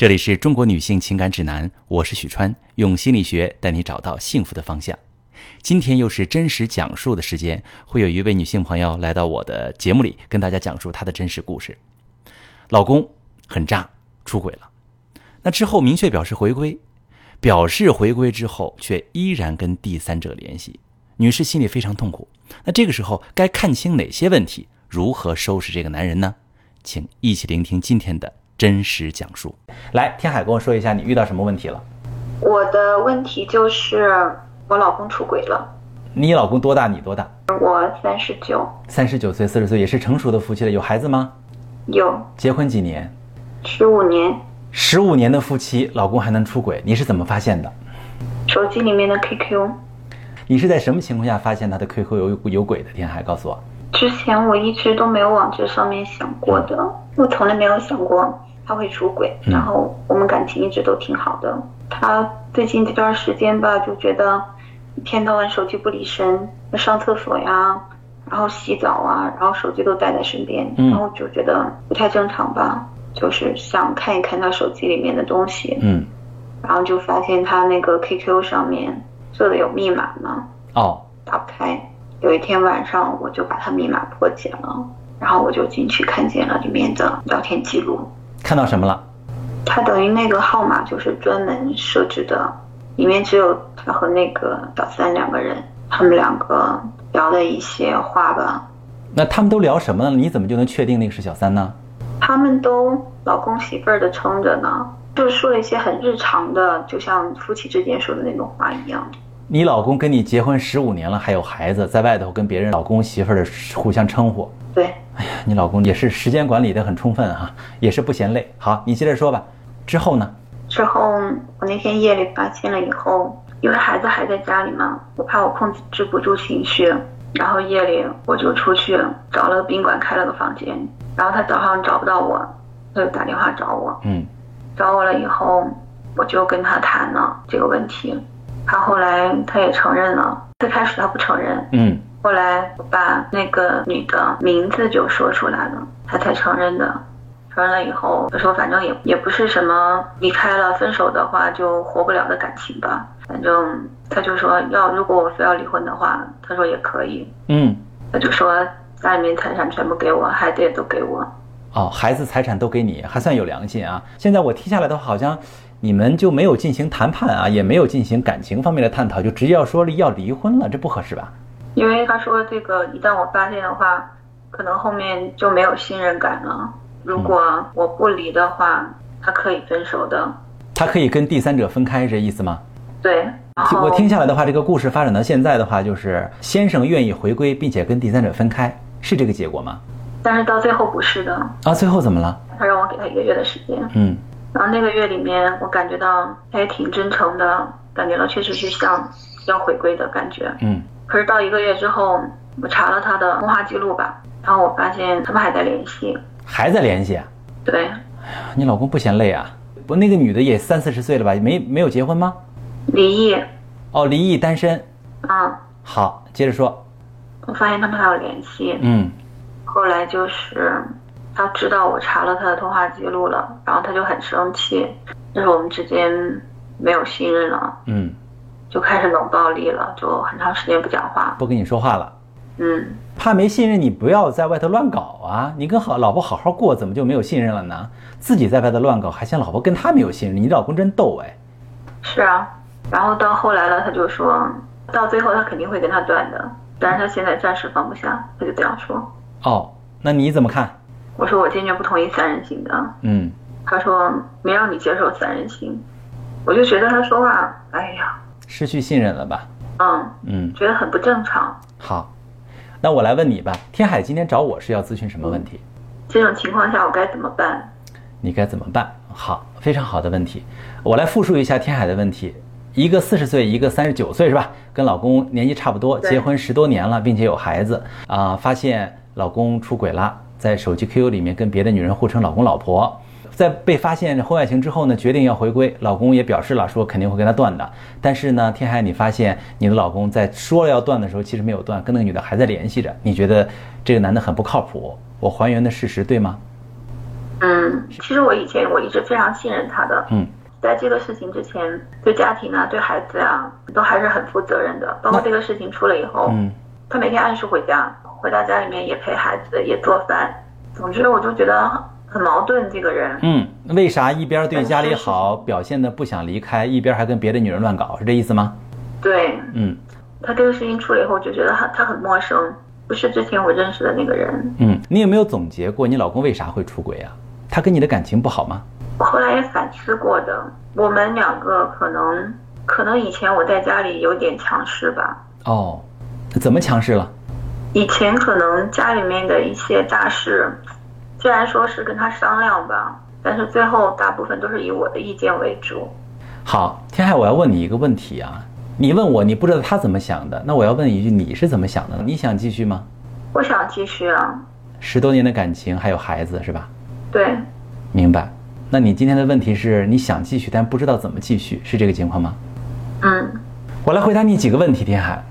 这里是中国女性情感指南，我是许川，用心理学带你找到幸福的方向。今天又是真实讲述的时间，会有一位女性朋友来到我的节目里，跟大家讲述她的真实故事。老公很渣，出轨了。那之后明确表示回归，表示回归之后，却依然跟第三者联系。女士心里非常痛苦。那这个时候该看清哪些问题？如何收拾这个男人呢？请一起聆听今天的真实讲述。来，天海跟我说一下，你遇到什么问题了？我的问题就是我老公出轨了。你老公多大？你多大？我三十九。三十九岁，四十岁，也是成熟的夫妻了。有孩子吗？有。结婚几年？十五年。十五年的夫妻，老公还能出轨，你是怎么发现的？手机里面的 QQ。你是在什么情况下发现他的 QQ 有有鬼的？天海告诉我。之前我一直都没有往这上面想过的，我从来没有想过他会出轨。然后我们感情一直都挺好的。他最近这段时间吧，就觉得一天到晚手机不离身，上厕所呀，然后洗澡啊，然后手机都带在身边，然后就觉得不太正常吧，就是想看一看他手机里面的东西。嗯，然后就发现他那个 QQ 上面设的有密码嘛。哦，打不开。有一天晚上，我就把他密码破解了，然后我就进去看见了里面的聊天记录。看到什么了？他等于那个号码就是专门设置的，里面只有他和那个小三两个人，他们两个聊的一些话吧。那他们都聊什么呢？你怎么就能确定那个是小三呢？他们都老公媳妇儿的称着呢，就是说了一些很日常的，就像夫妻之间说的那种话一样。你老公跟你结婚十五年了，还有孩子，在外头跟别人老公媳妇儿的互相称呼。对，你老公也是时间管理的很充分哈，也是不嫌累。好，你接着说吧。之后呢？之后我那天夜里发现了以后，因为孩子还在家里嘛，我怕我控制不住情绪，然后夜里我就出去找了个宾馆开了个房间，然后他早上找不到我，他就打电话找我。嗯，找我了以后，我就跟他谈了这个问题。他后来他也承认了，最开始他不承认，嗯，后来我把那个女的名字就说出来了，他才承认的。承认了以后，他说反正也也不是什么离开了分手的话就活不了的感情吧，反正他就说要如果我非要离婚的话，他说也可以，嗯，他就说家里面财产全部给我，孩子也都给我。哦，孩子财产都给你，还算有良心啊。现在我听下来的话，好像。你们就没有进行谈判啊，也没有进行感情方面的探讨，就直接要说要离婚了，这不合适吧？因为他说这个，一旦我发现的话，可能后面就没有信任感了。如果我不离的话，他可以分手的。他可以跟第三者分开，这意思吗？对。我听下来的话，这个故事发展到现在的话，就是先生愿意回归，并且跟第三者分开，是这个结果吗？但是到最后不是的。啊，最后怎么了？他让我给他一个月的时间。嗯。然后那个月里面，我感觉到他也挺真诚的，感觉到确实是像要回归的感觉。嗯。可是到一个月之后，我查了他的通话记录吧，然后我发现他们还在联系。还在联系？对。哎呀，你老公不嫌累啊？不，那个女的也三四十岁了吧？没没有结婚吗？离异。哦，离异单身。嗯。好，接着说。我发现他们还有联系。嗯。后来就是。他知道我查了他的通话记录了，然后他就很生气，就是我们之间没有信任了，嗯，就开始冷暴力了，就很长时间不讲话，不跟你说话了，嗯，怕没信任你，不要在外头乱搞啊！你跟好老婆好好过，怎么就没有信任了呢？自己在外头乱搞，还嫌老婆跟他没有信任，你老公真逗哎！是啊，然后到后来了，他就说到最后他肯定会跟他断的，但是他现在暂时放不下，他就这样说。哦，那你怎么看？我说我坚决不同意三人行的。嗯，他说没让你接受三人行，我就觉得他说话，哎呀，失去信任了吧？嗯嗯，觉得很不正常。好，那我来问你吧，天海今天找我是要咨询什么问题？这种情况下我该怎么办？你该怎么办？好，非常好的问题，我来复述一下天海的问题：一个四十岁，一个三十九岁，是吧？跟老公年纪差不多，结婚十多年了，并且有孩子啊，发现老公出轨了。在手机 QQ 里面跟别的女人互称老公老婆，在被发现婚外情之后呢，决定要回归。老公也表示了，说肯定会跟她断的。但是呢，天海，你发现你的老公在说了要断的时候，其实没有断，跟那个女的还在联系着。你觉得这个男的很不靠谱？我还原的事实对吗？嗯，其实我以前我一直非常信任他的，嗯，在这个事情之前，对家庭啊，对孩子啊，都还是很负责任的。包括这个事情出了以后，嗯，他每天按时回家，回到家里面也陪孩子，也做饭。总之，我就觉得很矛盾，这个人。嗯，为啥一边对家里好，表现的不想离开，一边还跟别的女人乱搞，是这意思吗？对，嗯，他这个事情出了以后，我就觉得他他很陌生，不是之前我认识的那个人。嗯，你有没有总结过你老公为啥会出轨啊？他跟你的感情不好吗？我后来也反思过的，我们两个可能可能以前我在家里有点强势吧。哦，怎么强势了？以前可能家里面的一些大事，虽然说是跟他商量吧，但是最后大部分都是以我的意见为主。好，天海，我要问你一个问题啊，你问我，你不知道他怎么想的，那我要问一句，你是怎么想的？你想继续吗？我想继续啊。十多年的感情，还有孩子，是吧？对，明白。那你今天的问题是你想继续，但不知道怎么继续，是这个情况吗？嗯，我来回答你几个问题，天海。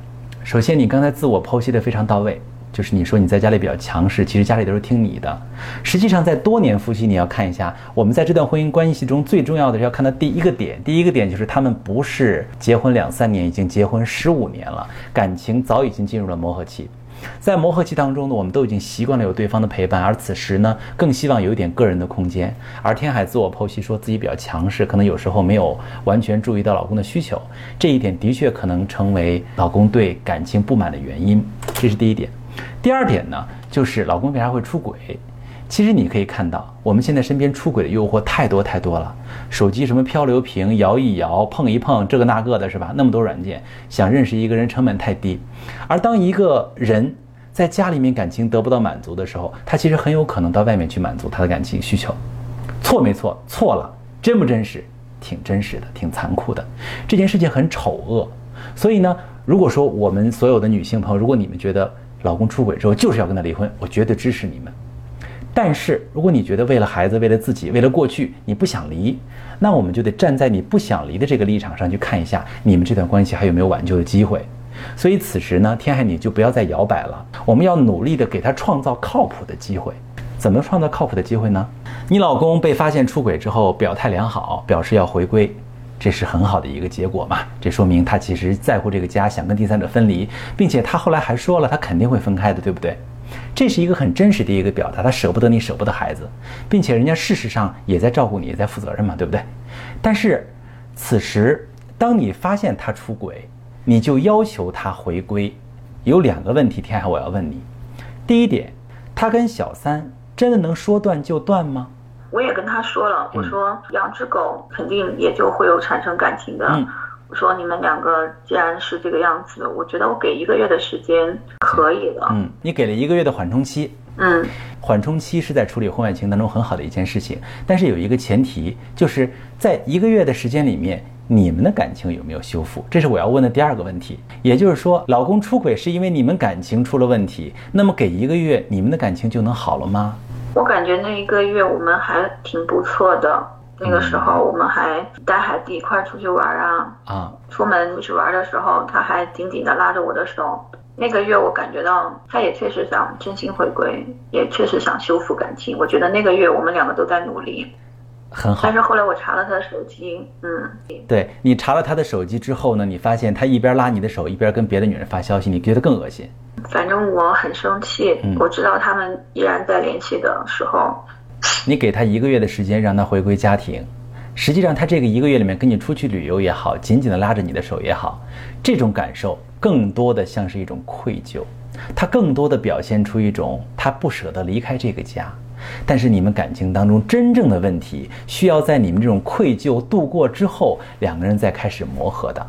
首先，你刚才自我剖析的非常到位，就是你说你在家里比较强势，其实家里都是听你的。实际上，在多年夫妻，你要看一下，我们在这段婚姻关系中最重要的是要看到第一个点，第一个点就是他们不是结婚两三年，已经结婚十五年了，感情早已经进入了磨合期。在磨合期当中呢，我们都已经习惯了有对方的陪伴，而此时呢，更希望有一点个人的空间。而天海自我剖析说自己比较强势，可能有时候没有完全注意到老公的需求，这一点的确可能成为老公对感情不满的原因。这是第一点。第二点呢，就是老公为啥会出轨？其实你可以看到，我们现在身边出轨的诱惑太多太多了，手机什么漂流瓶摇一摇、碰一碰，这个那个的，是吧？那么多软件，想认识一个人成本太低。而当一个人在家里面感情得不到满足的时候，他其实很有可能到外面去满足他的感情需求。错没错？错了。真不真实？挺真实的，挺残酷的。这件事情很丑恶。所以呢，如果说我们所有的女性朋友，如果你们觉得老公出轨之后就是要跟他离婚，我绝对支持你们。但是，如果你觉得为了孩子、为了自己、为了过去，你不想离，那我们就得站在你不想离的这个立场上去看一下，你们这段关系还有没有挽救的机会。所以此时呢，天海你就不要再摇摆了，我们要努力的给他创造靠谱的机会。怎么创造靠谱的机会呢？你老公被发现出轨之后，表态良好，表示要回归，这是很好的一个结果嘛？这说明他其实在乎这个家，想跟第三者分离，并且他后来还说了，他肯定会分开的，对不对？这是一个很真实的一个表达，他舍不得你，舍不得孩子，并且人家事实上也在照顾你，也在负责任嘛，对不对？但是，此时当你发现他出轨，你就要求他回归，有两个问题，天海我要问你：第一点，他跟小三真的能说断就断吗？我也跟他说了，我说养只狗肯定也就会有产生感情的。嗯我说你们两个既然是这个样子，我觉得我给一个月的时间可以了。嗯，你给了一个月的缓冲期，嗯缓冲期是在处理婚外情当中很好的一件事情，但是有一个前提，就是在一个月的时间里面，你们的感情有没有修复？这是我要问的第二个问题。也就是说，老公出轨是因为你们感情出了问题，那么给一个月，你们的感情就能好了吗？我感觉那一个月我们还挺不错的。那个时候我们还带孩子一块儿出去玩啊，啊，出门出去玩的时候，他还紧紧地拉着我的手。那个月我感觉到他也确实想真心回归，也确实想修复感情。我觉得那个月我们两个都在努力。很好但。是后来我查了他的手机，嗯，对你查了他的手机之后呢，你发现他一边拉你的手，一边跟别的女人发消息，你觉得更恶心。反正我很生气。嗯我知道他们依然在联系的时候，你给他一个月的时间让他回归家庭，实际上他这个一个月里面跟你出去旅游也好，紧紧的拉着你的手也好，这种感受更多的像是一种愧疚，他更多的表现出一种他不舍得离开这个家。但是你们感情当中真正的问题，需要在你们这种愧疚度过之后，两个人再开始磨合的。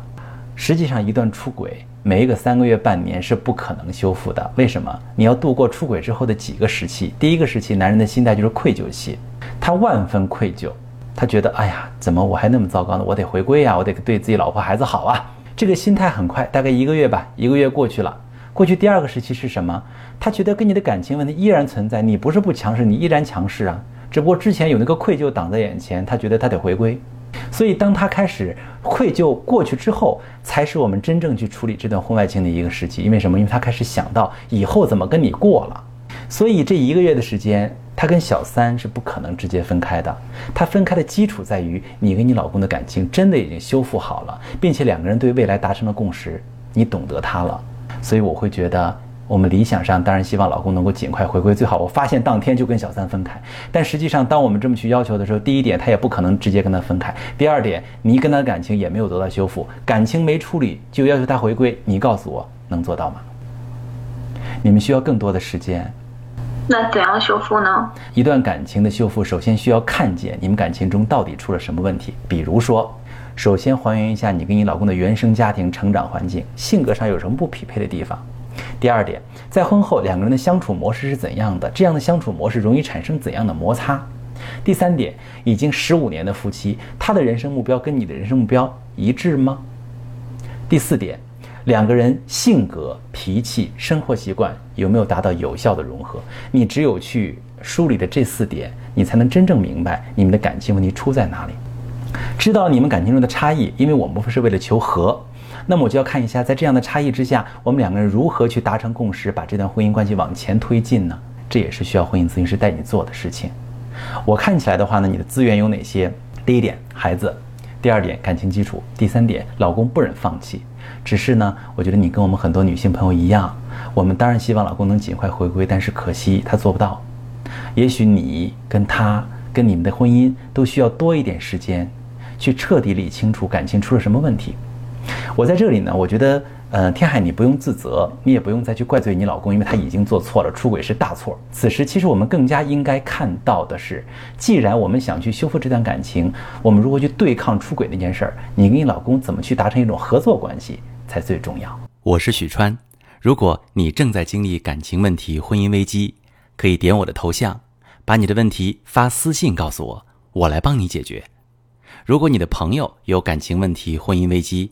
实际上，一段出轨，没个三个月、半年是不可能修复的。为什么？你要度过出轨之后的几个时期。第一个时期，男人的心态就是愧疚期，他万分愧疚，他觉得，哎呀，怎么我还那么糟糕呢？我得回归呀，我得对自己老婆孩子好啊。这个心态很快，大概一个月吧，一个月过去了。过去第二个时期是什么？他觉得跟你的感情问题依然存在，你不是不强势，你依然强势啊。只不过之前有那个愧疚挡在眼前，他觉得他得回归。所以，当他开始愧疚过去之后，才是我们真正去处理这段婚外情的一个时期。因为什么？因为他开始想到以后怎么跟你过了。所以这一个月的时间，他跟小三是不可能直接分开的。他分开的基础在于你跟你老公的感情真的已经修复好了，并且两个人对未来达成了共识，你懂得他了。所以我会觉得。我们理想上当然希望老公能够尽快回归，最好我发现当天就跟小三分开。但实际上，当我们这么去要求的时候，第一点他也不可能直接跟他分开；第二点，你跟他的感情也没有得到修复，感情没处理就要求他回归，你告诉我能做到吗？你们需要更多的时间。那怎样修复呢？一段感情的修复，首先需要看见你们感情中到底出了什么问题。比如说，首先还原一下你跟你老公的原生家庭、成长环境、性格上有什么不匹配的地方。第二点，在婚后两个人的相处模式是怎样的？这样的相处模式容易产生怎样的摩擦？第三点，已经十五年的夫妻，他的人生目标跟你的人生目标一致吗？第四点，两个人性格、脾气、生活习惯有没有达到有效的融合？你只有去梳理的这四点，你才能真正明白你们的感情问题出在哪里，知道你们感情中的差异，因为我们不是为了求和。那么我就要看一下，在这样的差异之下，我们两个人如何去达成共识，把这段婚姻关系往前推进呢？这也是需要婚姻咨询师带你做的事情。我看起来的话呢，你的资源有哪些？第一点，孩子；第二点，感情基础；第三点，老公不忍放弃。只是呢，我觉得你跟我们很多女性朋友一样，我们当然希望老公能尽快回归，但是可惜他做不到。也许你跟他跟你们的婚姻都需要多一点时间，去彻底理清楚感情出了什么问题。我在这里呢，我觉得，呃，天海，你不用自责，你也不用再去怪罪你老公，因为他已经做错了，出轨是大错。此时，其实我们更加应该看到的是，既然我们想去修复这段感情，我们如何去对抗出轨那件事儿，你跟你老公怎么去达成一种合作关系才最重要。我是许川，如果你正在经历感情问题、婚姻危机，可以点我的头像，把你的问题发私信告诉我，我来帮你解决。如果你的朋友有感情问题、婚姻危机，